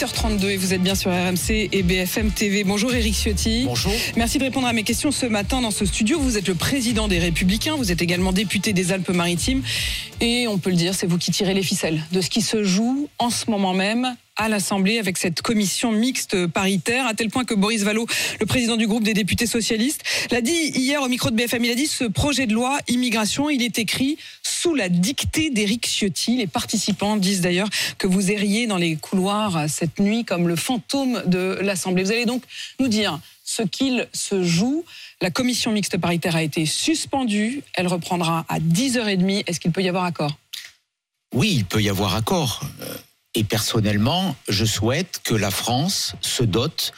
8h32 et vous êtes bien sur RMC et BFM TV. Bonjour Eric Ciotti. Bonjour. Merci de répondre à mes questions ce matin dans ce studio. Vous êtes le président des Républicains, vous êtes également député des Alpes-Maritimes et on peut le dire, c'est vous qui tirez les ficelles de ce qui se joue en ce moment même à l'Assemblée avec cette commission mixte paritaire, à tel point que Boris Vallot, le président du groupe des députés socialistes, l'a dit hier au micro de BFM. Il a dit ce projet de loi immigration, il est écrit sous la dictée d'Éric Ciotti. Les participants disent d'ailleurs que vous erriez dans les couloirs cette nuit comme le fantôme de l'Assemblée. Vous allez donc nous dire ce qu'il se joue. La commission mixte paritaire a été suspendue. Elle reprendra à 10h30. Est-ce qu'il peut y avoir accord? Oui, il peut y avoir accord. Et personnellement, je souhaite que la France se dote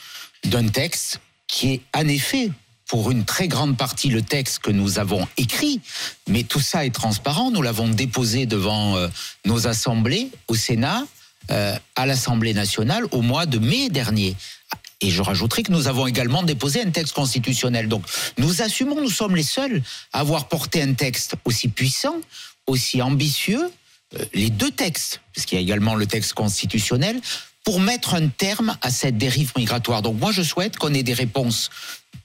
d'un texte qui est en effet pour une très grande partie le texte que nous avons écrit, mais tout ça est transparent. Nous l'avons déposé devant euh, nos assemblées au Sénat, euh, à l'Assemblée nationale au mois de mai dernier. Et je rajouterai que nous avons également déposé un texte constitutionnel. Donc nous assumons, nous sommes les seuls à avoir porté un texte aussi puissant, aussi ambitieux, les deux textes, parce qu'il y a également le texte constitutionnel, pour mettre un terme à cette dérive migratoire. Donc moi, je souhaite qu'on ait des réponses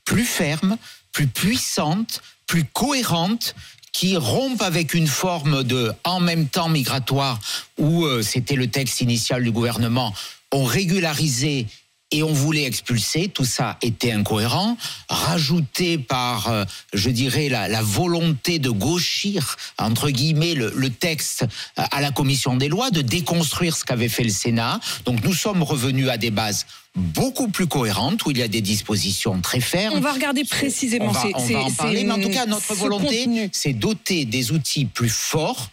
plus fermes, plus puissantes, plus cohérentes, qui rompent avec une forme de en même temps migratoire où euh, c'était le texte initial du gouvernement, ont régularisé et on voulait expulser, tout ça était incohérent, rajouté par, euh, je dirais, la, la, volonté de gauchir, entre guillemets, le, le, texte à la commission des lois, de déconstruire ce qu'avait fait le Sénat. Donc nous sommes revenus à des bases beaucoup plus cohérentes, où il y a des dispositions très fermes. On va regarder précisément. On va, on va en parler, mais en tout cas, notre volonté, c'est doter des outils plus forts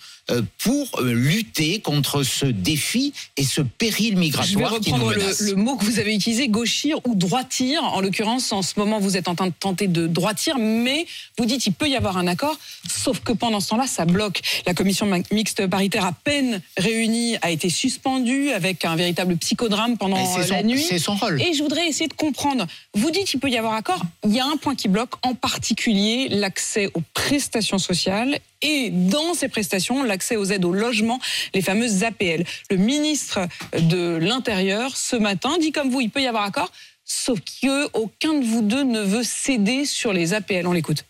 pour euh, lutter contre ce défi et ce péril migratoire. Je vais reprendre le, le, mot que vous avez utilisé, gauchir ou droitir. En l'occurrence, en ce moment, vous êtes en train de tenter de droitir, mais vous dites qu'il peut y avoir un accord, sauf que pendant ce temps-là, ça bloque. La commission mixte paritaire à peine réunie a été suspendue avec un véritable psychodrame pendant son, la nuit. C'est son rôle. Et je voudrais essayer de comprendre. Vous dites qu'il peut y avoir accord. Il y a un point qui bloque, en particulier l'accès aux prestations sociales et dans ces prestations, l'accès aux aides au logement, les fameuses APL. Le ministre de l'Intérieur, ce matin, dit comme vous, il peut y avoir accord, sauf que aucun de vous deux ne veut céder sur les APL. On l'écoute.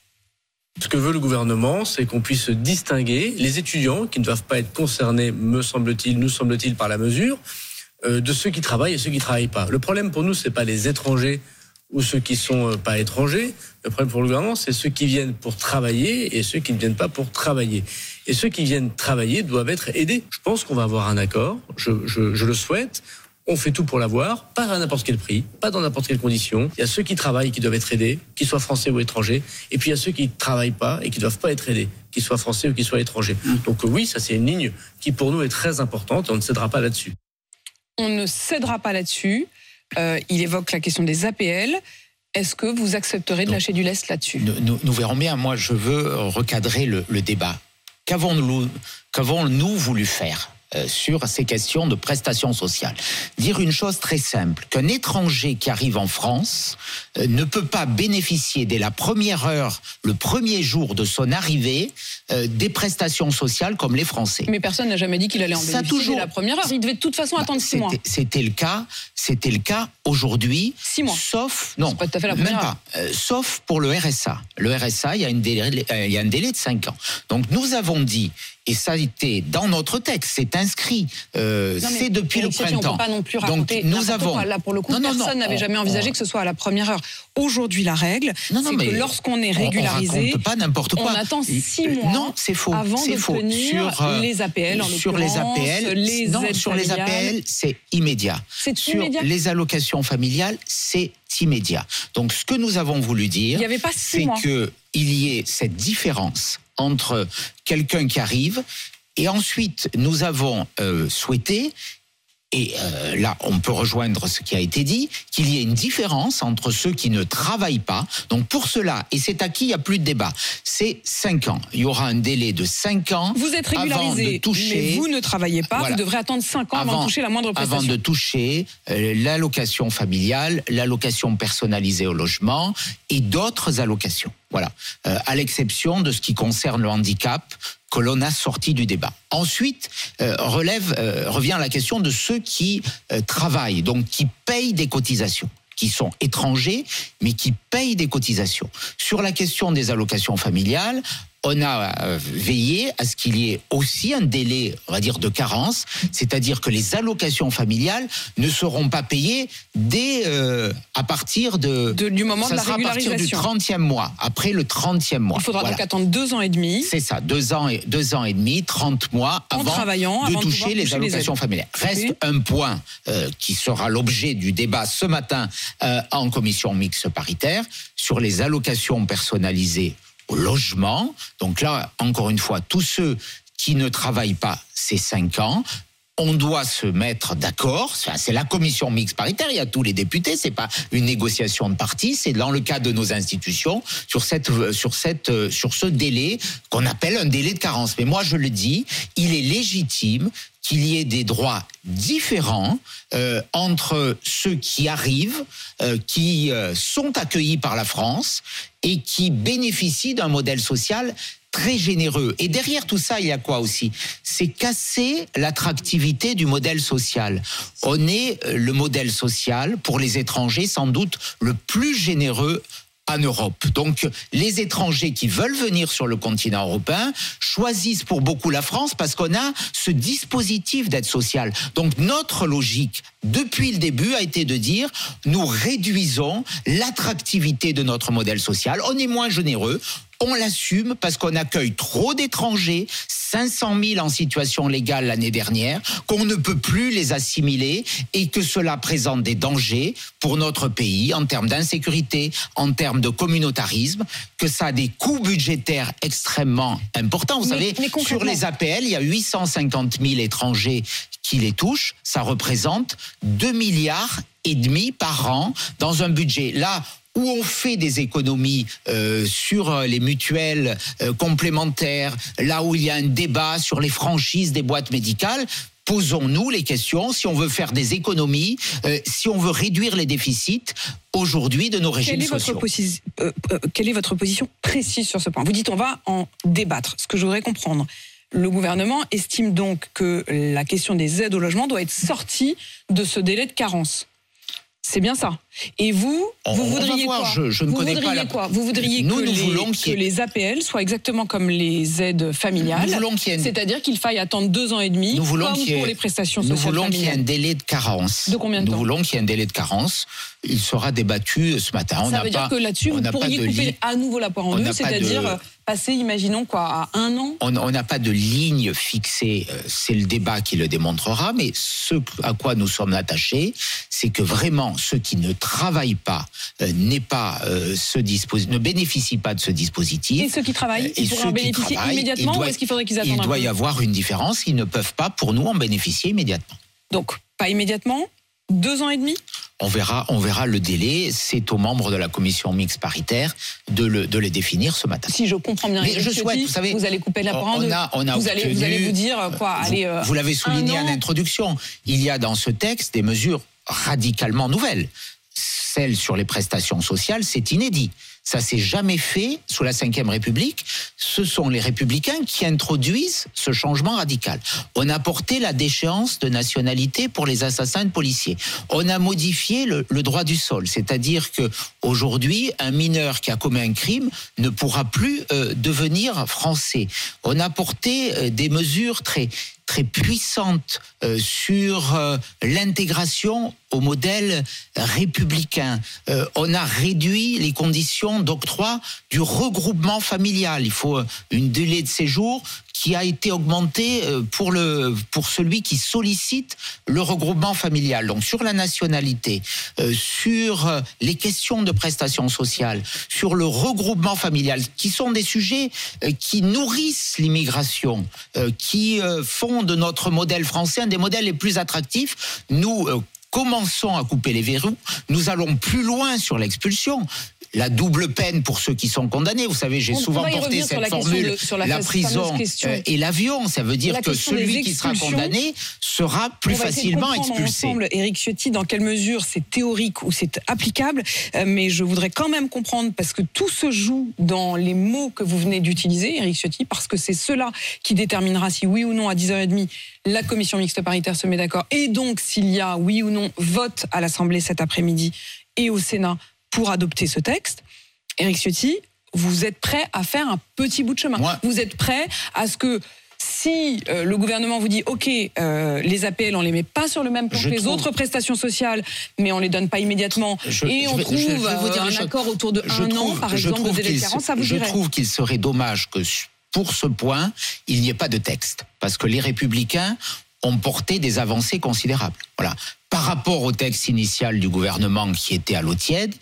Ce que veut le gouvernement, c'est qu'on puisse distinguer les étudiants qui ne doivent pas être concernés, me semble-t-il, nous semble-t-il, par la mesure, euh, de ceux qui travaillent et ceux qui ne travaillent pas. Le problème pour nous, c'est pas les étrangers ou ceux qui sont pas étrangers. Le problème pour le gouvernement, c'est ceux qui viennent pour travailler et ceux qui ne viennent pas pour travailler. Et ceux qui viennent travailler doivent être aidés. Je pense qu'on va avoir un accord. Je, je, je le souhaite. On fait tout pour l'avoir, pas à n'importe quel prix, pas dans n'importe quelle condition. Il y a ceux qui travaillent qui doivent être aidés, qu'ils soient français ou étrangers, et puis il y a ceux qui ne travaillent pas et qui doivent pas être aidés, qu'ils soient français ou qu'ils soient étrangers. Donc oui, ça c'est une ligne qui pour nous est très importante et on ne cédera pas là-dessus. On ne cédera pas là-dessus. Euh, il évoque la question des APL. Est-ce que vous accepterez de lâcher du lest là-dessus? nous, nous, nous, verrons bien. Moi, je veux recadrer le, le débat. Qu'avons-nous qu'avons-nous voulu faire? Euh, sur ces questions de prestations sociales. Dire une chose très simple, qu'un étranger qui arrive en France euh, ne peut pas bénéficier dès la première heure, le premier jour de son arrivée, euh, des prestations sociales comme les Français. Mais personne n'a jamais dit qu'il allait en bénéficier toujours... dès la première heure. Il devait de toute façon bah, attendre six mois. C'était le cas, c'était le cas aujourd'hui. Six mois. Sauf, non, pas tout à fait la première même pas, sauf pour le RSA. Le RSA, il y a, une délai, il y a un délai de cinq ans. Donc nous avons dit, et ça a été dans notre texte, c'est inscrit, euh, c'est depuis le printemps. On peut pas non plus Donc nous avons. quoi. Là, pour le coup, Non, personne n'avait jamais envisagé on- que ce soit à la première heure. Aujourd'hui, la règle, c'est que lorsqu'on est régularisé, on pas n'importe quoi. on attend six Euh, mois Non, c'est faux. avant c'est faux. Sur, euh, les APL, en sur les APL, les non, sur les. APL, c'est immédiat. C'est sur immédiat les allocations familiales, c'est immédiat. Donc, ce que nous avons voulu dire, c'est que il y ait cette différence entre quelqu'un qui arrive. Et ensuite nous avons euh, souhaité et euh, là, on peut rejoindre ce qui a été dit, qu'il y ait une différence entre ceux qui ne travaillent pas. Donc pour cela, et c'est acquis, il n'y a plus de débat, c'est 5 ans. Il y aura un délai de 5 ans Vous êtes avant régularisé, de toucher mais vous ne travaillez pas. Voilà. Vous devrez attendre 5 ans avant, de toucher la moindre prestation. avant de toucher euh, l'allocation familiale, l'allocation personnalisée au logement et d'autres allocations. Voilà, Euh, à l'exception de ce qui concerne le handicap que l'on a sorti du débat. Ensuite, euh, relève, euh, revient la question de ceux qui euh, travaillent, donc qui payent des cotisations qui sont étrangers, mais qui payent des cotisations. Sur la question des allocations familiales, on a euh, veillé à ce qu'il y ait aussi un délai, on va dire, de carence, c'est-à-dire que les allocations familiales ne seront pas payées dès euh, à partir de, De- du moment ça de la sera à partir du régularisation. 30e mois, après le 30e mois. Il faudra Voilà. donc attendre 2 ans et demi. C'est ça, deux ans et deux ans et demi, 30 mois En avant travaillant, de avant toucher les toucher les allocations familiales. Reste un point euh, qui sera l'objet du débat ce matin euh, en commission mixte paritaire sur les allocations personnalisées au logement. Donc là, encore une fois, tous ceux qui ne travaillent pas ces cinq ans. On doit se mettre d'accord. C'est la commission mixte paritaire. Il y a tous les députés. C'est pas une négociation de parti. C'est dans le cadre de nos institutions sur ce délai qu'on appelle un délai de carence. Mais moi, je le dis, il est légitime qu'il y ait des droits différents euh, entre ceux qui arrivent, euh, qui euh, sont accueillis par la France et qui bénéficient d'un modèle social très généreux. Et derrière tout ça, il y a quoi aussi? C'est casser l'attractivité du modèle social. On est euh, le modèle social pour les étrangers sans doute le plus généreux en Europe. Donc les étrangers qui veulent venir sur le continent européen choisissent pour beaucoup la France parce qu'on a ce dispositif d'aide sociale. Donc notre logique depuis le début a été de dire nous réduisons l'attractivité de notre modèle social, on est moins généreux, on l'assume parce qu'on accueille trop d'étrangers, 500 000 en situation légale l'année dernière, qu'on ne peut plus les assimiler et que cela présente des dangers pour notre pays en termes d'insécurité, en termes de communautarisme, que ça a des coûts budgétaires extrêmement importants. Vous Mais- savez, mais sur les APL, il y a 850 000 étrangers qui les touchent. Ça représente 2 milliards et demi par an dans un budget. Là, où on fait des économies euh, sur euh, les mutuelles euh, complémentaires, là où il y a un débat sur les franchises des boîtes médicales, posons-nous les questions si on veut faire des économies, euh, si on veut réduire les déficits aujourd'hui de nos régimes Quelle est, sociaux. euh, euh, quelle est votre position précise sur ce point? Vous dites on va en débattre. Ce que je voudrais comprendre, le gouvernement estime donc que la question des aides au logement doit être sortie de ce délai de carence. C'est bien ça. Et vous, On- vous voudriez voir, quoi je- je ne Vous connais pas la- quoi Vous voudriez Nous, que, nous les, voulons que les APL soient exactement comme les aides familiales. Nous voulons qu'il y ait une- C'est-à-dire qu'il faille attendre deux ans et demi, Nous voulons comme pour les prestations Nous sociales voulons qu'il y ait un délai de carence. De combien de Nous temps voulons qu'il y ait un délai de carence. Il sera débattu ce matin. On Ça veut pas, dire que là-dessus, on vous pourriez couper li- à nouveau la poire en deux, c'est-à-dire de- passer, imaginons quoi, à un an On n'a pas de ligne fixée, euh, c'est le débat qui le démontrera, mais ce à quoi nous sommes attachés, c'est que vraiment ceux qui ne travaillent pas euh, pas euh, ce ne bénéficient pas de ce dispositif. Et ceux qui travaillent, ils et pourraient en qui bénéficier immédiatement il doit- ou est-ce qu'il faudrait qu'ils Il un doit peu y avoir une différence, ils ne peuvent pas pour nous en bénéficier immédiatement. Donc, pas immédiatement Deux ans et demi On verra, on verra le délai. C'est aux membres de la commission mixte paritaire de, le, de les définir ce matin. Si je comprends bien, Mais je souhaite, vous savez, allez couper la en on a- on a vous, allez, vous obtenu- allez vous dire quoi Vous, euh, vous l'avez souligné en introduction. Il y a dans ce texte des mesures radicalement nouvelles. Celle sur les prestations sociales, c'est inédit. Ça s'est jamais fait sous la Ve République. Ce sont les républicains qui introduisent ce changement radical. On a porté la déchéance de nationalité pour les assassins de policiers. On a modifié le, droit du sol, c'est-à-dire que aujourd'hui, un mineur qui a commis un crime ne pourra plus euh, devenir français. On a porté euh, des mesures très très puissante euh, sur euh, l'intégration au modèle républicain. Euh, on a réduit les conditions d'octroi du regroupement familial. Il faut une délai de séjour qui a été augmenté euh, pour le pour celui qui sollicite le regroupement familial. Donc sur la nationalité, euh, sur euh, les questions de prestations sociales, sur le regroupement familial, qui sont des sujets qui nourrissent l'immigration, qui font de notre modèle français un des modèles les plus attractifs. Nous commençons à couper les verrous. Nous allons plus loin sur l'expulsion. La double peine pour ceux qui sont condamnés. Vous savez, j'ai souvent porté cette la formule. de- sur la prison et l'avion, ça veut dire que celui qui sera condamné sera plus facilement expulsé. ensemble, Éric Ciotti, dans quelle mesure c'est théorique ou c'est applicable. Euh, mais je voudrais quand même comprendre, parce que tout se joue dans les mots que vous venez d'utiliser, Éric Ciotti, parce que c'est cela qui déterminera si oui ou non, à 10h30, la commission mixte paritaire se met d'accord. Et donc, s'il y a oui ou non vote à l'Assemblée cet après-midi et au Sénat pour adopter ce texte. Éric Ciotti, vous êtes prêt à faire un petit bout de chemin. Vous êtes prêt à ce que si euh, le gouvernement vous dit OK, euh, les APL on les met pas sur le même plan Je que les autres prestations sociales, mais on les donne pas immédiatement Je- et je on vais- trouve vous euh, dire un accord autour de Je un an trouve- par je exemple de délai de carence, ça vous Je dirait trouve qu'il serait dommage que pour ce point, il n'y ait pas de texte. Parce que les républicains ont porté des avancées considérables. Voilà. Par rapport au texte initial du gouvernement qui était à l'eau tiède,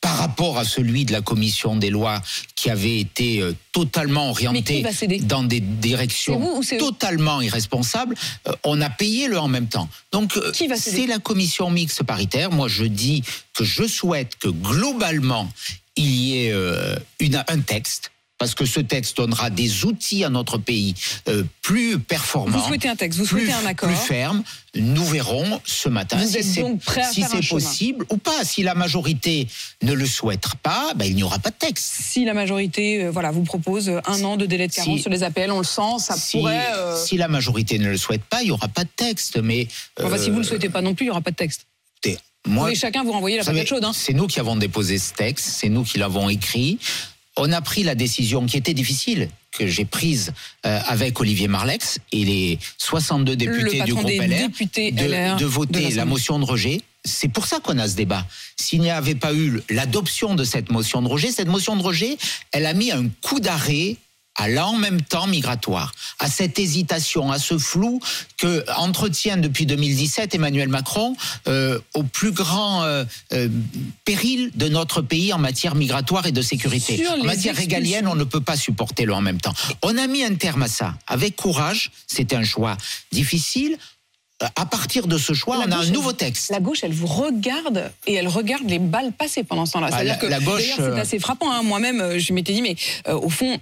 par rapport à celui de la commission des lois qui avait été euh, totalement orienté dans des directions totalement irresponsables, euh, on a payé le en même temps. Donc euh, c'est la commission mixte paritaire. Moi, je dis que je souhaite que globalement il y ait une- un texte. Parce que ce texte donnera des outils à notre pays euh, plus performants. Vous souhaitez un texte, vous plus, souhaitez un accord. plus ferme. Nous verrons ce matin Vous si c'est si chemin. possible ou pas. Si la majorité ne le souhaite pas, ben, il n'y aura pas de texte. Si la majorité euh, voilà, vous propose un an de délai de carence Si- sur les APL, on le sent, ça si, pourrait. euh, si la majorité ne le souhaite pas, il n'y aura pas de texte. Mais enfin, si vous le euh, souhaitez pas non plus, il n'y aura pas de texte. moi, chacun vous renvoyer la patate chaude. Hein. C'est nous qui avons déposé ce texte, c'est nous qui l'avons écrit. On a pris la décision qui était difficile, que j'ai prise euh, avec Olivier Marlex et les 62 députés le du groupe LR députés de, de voter la motion de rejet. C'est pour ça qu'on a ce débat. S'il n'y avait pas eu l'adoption de cette motion de rejet, cette motion de rejet, elle a mis un coup d'arrêt à l'en même temps migratoire, à cette hésitation, à ce flou que entretient depuis 2017 Emmanuel Macron euh, au plus grand euh, euh, péril de notre pays en matière migratoire et de sécurité. En matière régalienne, on ne peut pas supporter le en même temps. On a mis un terme à ça avec courage. C'était un choix difficile. À partir de ce choix, La on a gauche, un nouveau texte. La gauche, elle vous regarde et elle regarde les balles passer pendant ce temps-là. Ah, C'est-à-dire la- que la gauche, c'est euh, assez frappant. hein. Moi-même, euh, je m'étais dit, mais euh, au fond,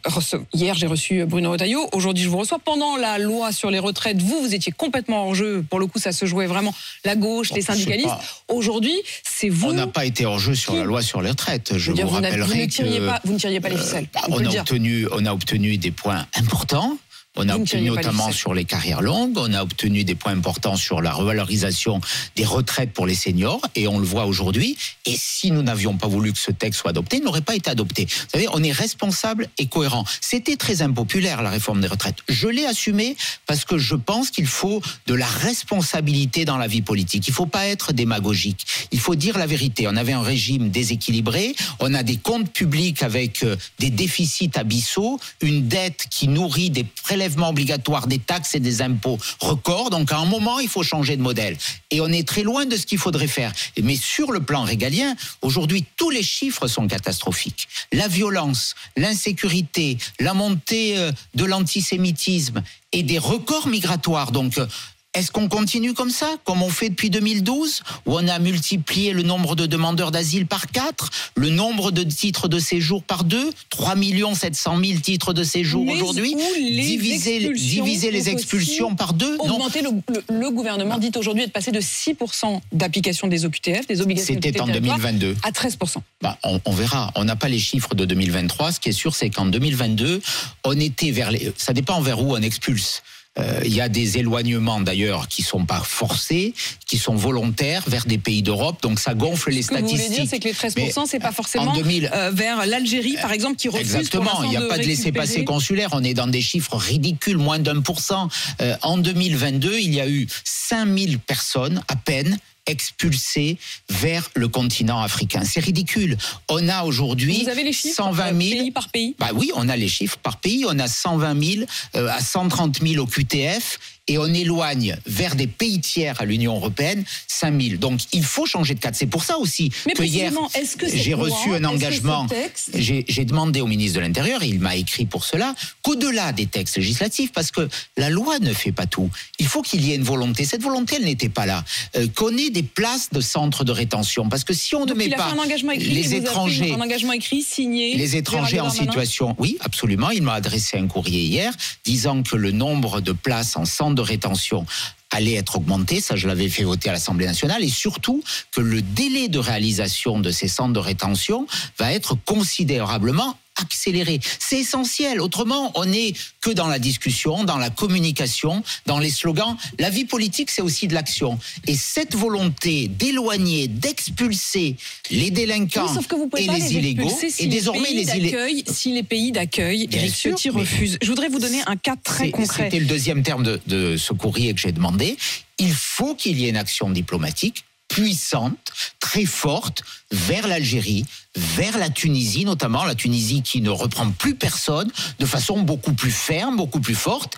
hier j'ai reçu Bruno Retailleau, aujourd'hui je vous reçois. Pendant la loi sur les retraites, vous, vous étiez complètement hors jeu. Pour le coup, ça se jouait vraiment la gauche, les je sais syndicalistes. Aujourd'hui, c'est vous. On n'a pas été hors jeu sur qui- la loi sur les retraites. Je, dire, vous vous, n'avez- vous rappellerai ne tiriez que pas, vous ne tiriez pas les ficelles. bah, on a obtenu, on a obtenu des points importants. On a obtenu notamment sur les carrières longues, on a obtenu des points importants sur la revalorisation des retraites pour les seniors, et on le voit aujourd'hui. Et si nous n'avions pas voulu que ce texte soit adopté, il n'aurait pas été adopté. Vous savez, on est responsable et cohérent. C'était très impopulaire la réforme des retraites. Je l'ai assumé parce que je pense qu'il faut de la responsabilité dans la vie politique. Il ne faut pas être démagogique. Il faut dire la vérité. On avait un régime déséquilibré, on a des comptes publics avec euh, des déficits abyssaux, une dette qui nourrit des prélèvements obligatoires, des taxes et des impôts records. Donc à un moment, il faut changer de modèle. Et on est très loin de ce qu'il faudrait faire. Mais sur le plan régalien, aujourd'hui, tous les chiffres sont catastrophiques. La violence, l'insécurité, la montée euh, de l'antisémitisme et des records migratoires. Donc euh, Est-ce qu'on continue comme ça, comme on fait depuis 2012, où on a multiplié le nombre de demandeurs d'asile par 4, le nombre de titres de séjour par 2, 3 700 000 titres de séjour aujourd'hui, diviser, les expulsions par 2 Non, Augmenter le, le- le gouvernement dit aujourd'hui être passé de 6% d'application des OQTF, des obligations c'était en de territoire, 2022. à 13%. Bah, on, on verra. On n'a pas les chiffres de 2023. Ce qui est sûr, c'est qu'en 2022, on était vers les. Ça dépend vers où on expulse. Euh, Il y a des éloignements d'ailleurs qui sont pas forcés, qui sont volontaires vers des pays d'Europe. Donc ça gonfle les Ce que vous voulez statistiques. dire, c'est que les 13%, Mais, c'est pas en forcément 2000, euh, vers l'Algérie, par exemple, qui refuse Exactement, il n'y a de pas de laissez-passer récupérer. consulaire, on est dans des chiffres ridicules, moins d'un pour cent. Euh, En 2022, il y a eu 5000 personnes à peine expulsées vers le continent africain. C'est ridicule. On a aujourd'hui Vous avez les chiffres 120 euh, 000 pays par pays bah oui, on a les chiffres par pays. On a 120 000 euh, à 130 000 au QTF et on éloigne vers des pays tiers à l'Union européenne 5 000. Donc il faut changer de cadre. C'est pour ça aussi Mais que hier que j'ai reçu un engagement. texte- J'ai demandé au ministre de l'Intérieur, et il m'a écrit pour cela, qu'au-delà des textes législatifs, parce que la loi ne fait pas tout, il faut qu'il y ait une volonté. Cette volonté, elle n'était pas là. Euh, qu'on ait des places de centres de rétention, parce que si on ne Donc, met pas écrit, les étrangers, un engagement écrit signé. les étrangers en situation, oui, absolument. Il m'a adressé un courrier hier disant que le nombre de places en centre de rétention allait être augmenté, ça je l'avais fait voter à l'Assemblée nationale, et surtout que le délai de réalisation de ces centres de rétention va être considérablement accéléré. C'est essentiel. Autrement, on n'est que dans la discussion, dans la communication, dans les slogans. La vie politique, c'est aussi de l'action. Et cette volonté d'éloigner, d'expulser les délinquants Oui, sauf que vous pouvez et les, les illégaux, si et désormais les les pays illégaux. d'accueil, si les pays d'accueil, Eric Ciotti refuse. Je voudrais vous donner un cas très concret. C'était le deuxième terme de, de ce courrier que j'ai demandé. Il faut qu'il y ait une action diplomatique puissante, très forte, vers l'Algérie, vers la Tunisie notamment, la Tunisie qui ne reprend plus personne, de façon beaucoup plus ferme, beaucoup plus forte.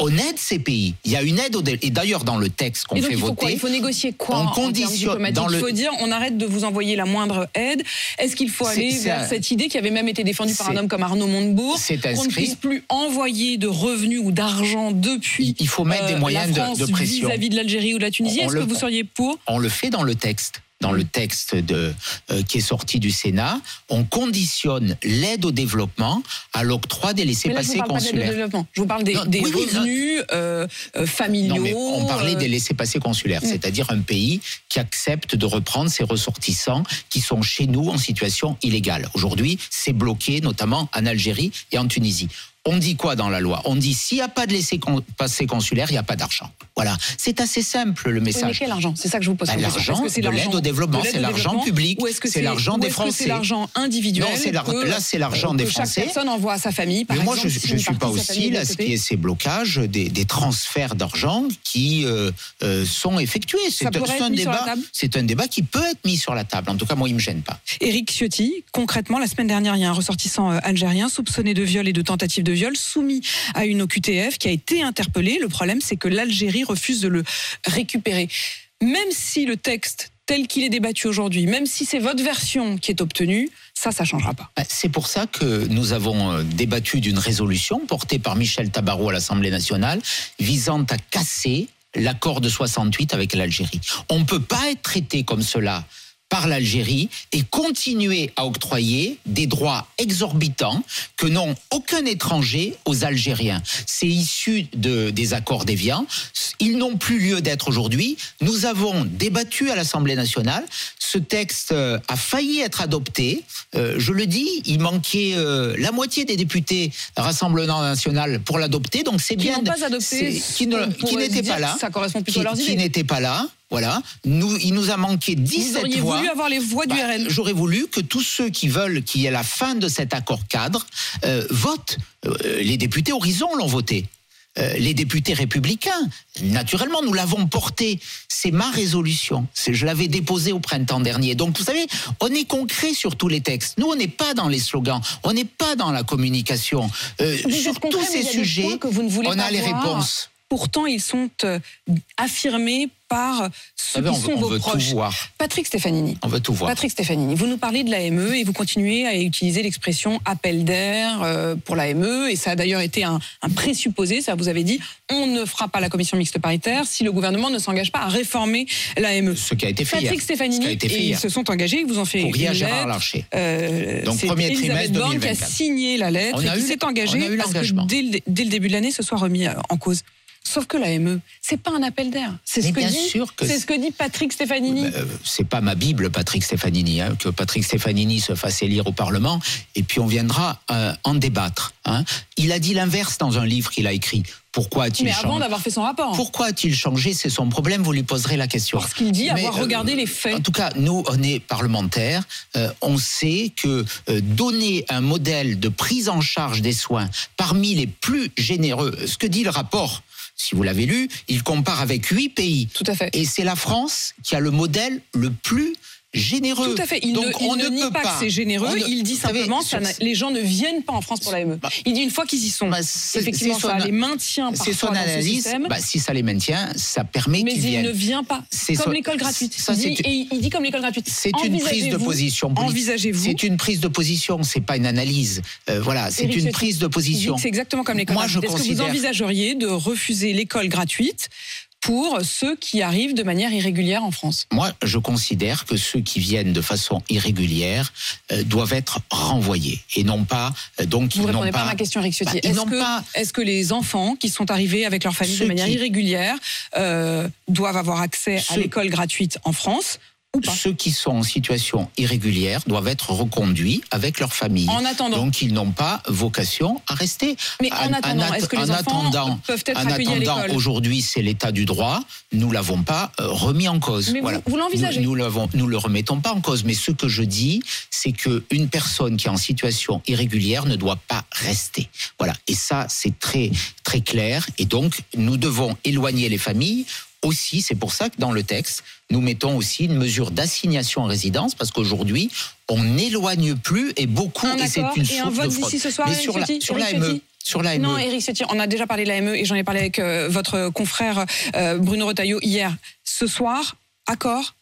On aide ces pays. Il y a une aide au et d'ailleurs dans le texte qu'on fait il faut voter. quoi Il faut négocier quoi on en conditionne- dans le- Il faut dire on arrête de vous envoyer la moindre aide. Est-ce qu'il faut aller vers un- cette idée qui avait même été défendue par un homme comme Arnaud Montebourg qu'on ne puisse plus envoyer de revenus ou d'argent depuis Il- faut mettre des euh, moyens la de- France de pression. vis-à-vis de l'Algérie ou de la Tunisie. Est-ce que vous seriez pour? On le fait dans le texte. Dans le texte de, euh, qui est sorti du Sénat, on conditionne l'aide au développement à l'octroi des laissés-passer pas consulaires. Je vous parle des, Non, des oui, oui, non. revenus euh, euh, familiaux. Non, mais on parlait des laissés-passer consulaires, c'est-à-dire un pays qui accepte de reprendre ses ressortissants qui sont chez nous en situation illégale. Aujourd'hui, c'est bloqué, notamment en Algérie et en Tunisie. On dit quoi dans la loi? On dit s'il n'y a pas de laissés-passer consulaires, il n'y a pas d'argent. Voilà, c'est assez simple le Oui, mais message. quel argent? C'est ça que je vous pose Bah, l'argent de l'aide au développement, c'est l'argent public, ou est-ce que c'est l'argent des que C'est Français. l'argent individuel. Non, c'est là, c'est l'argent des Français. Chaque personne envoie à sa famille. Par Mais moi, exemple, je ne suis pas aussi à ce qui est ces blocages des, des transferts d'argent qui euh, euh, sont effectués. Un, un débat. C'est un débat qui peut être mis sur la table. En tout cas, moi, il me gêne pas. Éric Ciotti, concrètement, la semaine dernière, il y a un ressortissant euh, algérien soupçonné de viol et de tentative de soumis à une OQTF, qui a été interpellé. Le problème, c'est que l'Algérie refuse de le récupérer. Même si le texte tel qu'il est débattu aujourd'hui, même si c'est votre version qui est obtenue, ça, ça changera pas. Ben, C'est pour ça que nous avons euh, débattu d'une résolution portée par Michel Tabarot à l'Assemblée nationale visant à casser l'accord de 68 avec l'Algérie. On ne peut pas être traité comme cela par l'Algérie et continuer à octroyer des droits exorbitants que n'ont aucun étranger aux Algériens. C'est issu de, des accords d'Évian. Ils n'ont plus lieu d'être aujourd'hui. Nous avons débattu à l'Assemblée nationale. Ce texte euh, a failli être adopté. Euh, je le dis, il manquait euh, la moitié des députés Rassemblement national pour l'adopter. Donc c'est bien pas adopté, qui dire pas là, ça correspond plutôt qui, à leurs qui n'étaient pas là. Voilà, nous, il nous a manqué 17 Vous auriez voix. voulu avoir les voix du Bah, RN. J'aurais voulu que tous ceux qui veulent qu'il y ait la fin de cet accord cadre euh, votent. Euh, les députés Horizon l'ont voté. Euh, les députés républicains, naturellement, nous l'avons porté. C'est ma résolution. Je l'avais déposée au printemps dernier. Donc, vous savez, on est concret sur tous les textes. Nous, on n'est pas dans les slogans. On n'est pas dans la communication. Euh, sur concret, tous ces sujets, points que vous ne voulez on a les réponses. Pourtant, ils sont euh, affirmés par ceux Vous savez, qui on, sont on vos veut proches. tout voir. Patrick Stefanini. On veut tout voir. Patrick Stefanini, vous nous parlez de l'AME et vous continuez à utiliser l'expression appel d'air euh, pour l'AME et ça a d'ailleurs été un, un présupposé, ça vous avez dit, on ne fera pas la commission mixte paritaire si le gouvernement ne s'engage pas à réformer l'AME. Ce qui a été fait Patrick hier. Ce Stefanini, qui a été fait et ils se sont engagés, ils vous ont fait Courrier une Gérard lettre. Larcher. Euh, Donc, premier Elisabeth trimestre Borne qui a 2024. signé la lettre On a et qui s'est le- engagé on a eu à ce que dès le, dès le début de l'année, ce soit remis en cause. Sauf que l'AME, c'est pas un appel d'air. C'est ce que dit, que ce que dit Patrick Stefanini. Euh, c'est pas ma Bible, Patrick Stefanini, hein, que Patrick Stefanini se fasse élire au Parlement, et puis on viendra euh, en débattre. hein. Il a dit l'inverse dans un livre qu'il a écrit. Pourquoi a-t-il Mais avant changé d'avoir fait son rapport. Pourquoi a-t-il changé? C'est son problème, vous lui poserez la question. Parce qu'il dit Mais, avoir euh, regardé les faits. En tout cas, nous, on est parlementaires, euh, on sait que euh, donner un modèle de prise en charge des soins parmi les plus généreux, ce que dit le rapport, si vous l'avez lu, il compare avec huit pays. Tout à fait. Et c'est la France qui a le modèle le plus généreux. Tout à fait. Il Donc, ne, il on ne nie pas, pas. que c'est généreux. On il dit simplement que les gens ne viennent pas en France pour l'AME. Bah, il dit une fois qu'ils y sont, bah, effectivement, ça les maintient C'est parfois son dans ce analyse. système. Bah, si ça les maintient, ça permet mais il viennent. ne vient pas. C'est Comme son- l'école gratuite. ça, il, dit, et il dit comme l'école gratuite. C'est une prise de position. Envisagez-vous. C'est une prise de position, c'est pas une analyse. Euh, voilà, c'est une prise de position. C'est exactement comme l'école Moi, je gratuite. Est-ce que vous envisageriez de refuser l'école gratuite pour ceux qui arrivent de manière irrégulière en France Moi, je considère que ceux qui viennent de façon irrégulière euh, doivent être renvoyés et non pas euh, donc Vous ils répondez pas pas. à ma question, Eric Ciotti. Bah, ils Est-ce que, pas- est-ce que les enfants qui sont arrivés avec leur famille de manière qui- irrégulière euh, doivent avoir accès à l'école gratuite en France ou pas Ceux qui sont en situation irrégulière doivent être reconduits avec leur famille. En attendant. Donc ils n'ont pas vocation à rester. Mais en attendant, est-ce que les en enfants attendant- peuvent être en accueillis à attendant, aujourd'hui, c'est l'état du droit. Nous l'avons pas euh, remis en cause. Mais vous- vous l'envisagez Nous, nous nous le remettons pas en cause. Mais ce que je dis, c'est que une personne qui est en situation irrégulière ne doit pas rester. Voilà. Et ça, c'est très très clair. Et donc, nous devons éloigner les familles. Aussi, c'est pour ça que dans le texte, nous mettons aussi une mesure d'assignation en résidence, parce qu'aujourd'hui, on n'éloigne plus et beaucoup, Un et c'est une et un vote d'ici ce soir, Mais sur la, sur Ciotti sur l'AME, Non, Eric Ciotti, on a déjà parlé de l'AME et j'en ai parlé avec euh, votre confrère euh, Bruno Retailleau hier. Ce soir, accord,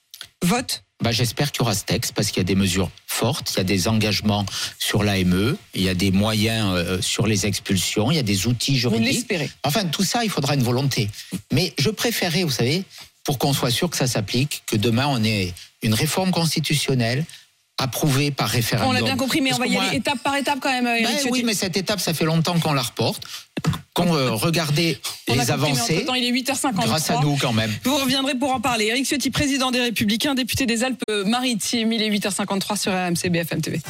vote. Bah, J'espère qu'il y aura ce texte parce qu'il y a des mesures fortes, il y a des engagements sur l'AME, il y a des moyens euh, sur les expulsions, il y a des outils Vous juridiques. l'espérez. Enfin, tout ça, il faudra une volonté. Mais je préférerais, vous savez, pour qu'on soit sûr que ça s'applique, que demain on ait une réforme constitutionnelle approuvée par référendum. On l'a bien compris, mais Parce on va y moi- aller étape par étape quand même, Eric Ben oui, mais cette étape, ça fait longtemps qu'on la reporte, qu'on euh, regardait On a les avancées entre-temps, il est 8h53. grâce à nous quand même. Vous reviendrez pour en parler. Eric Ciotti, président des Républicains, député des Alpes-Maritimes. Il est 8h53 sur RMC BFM TV.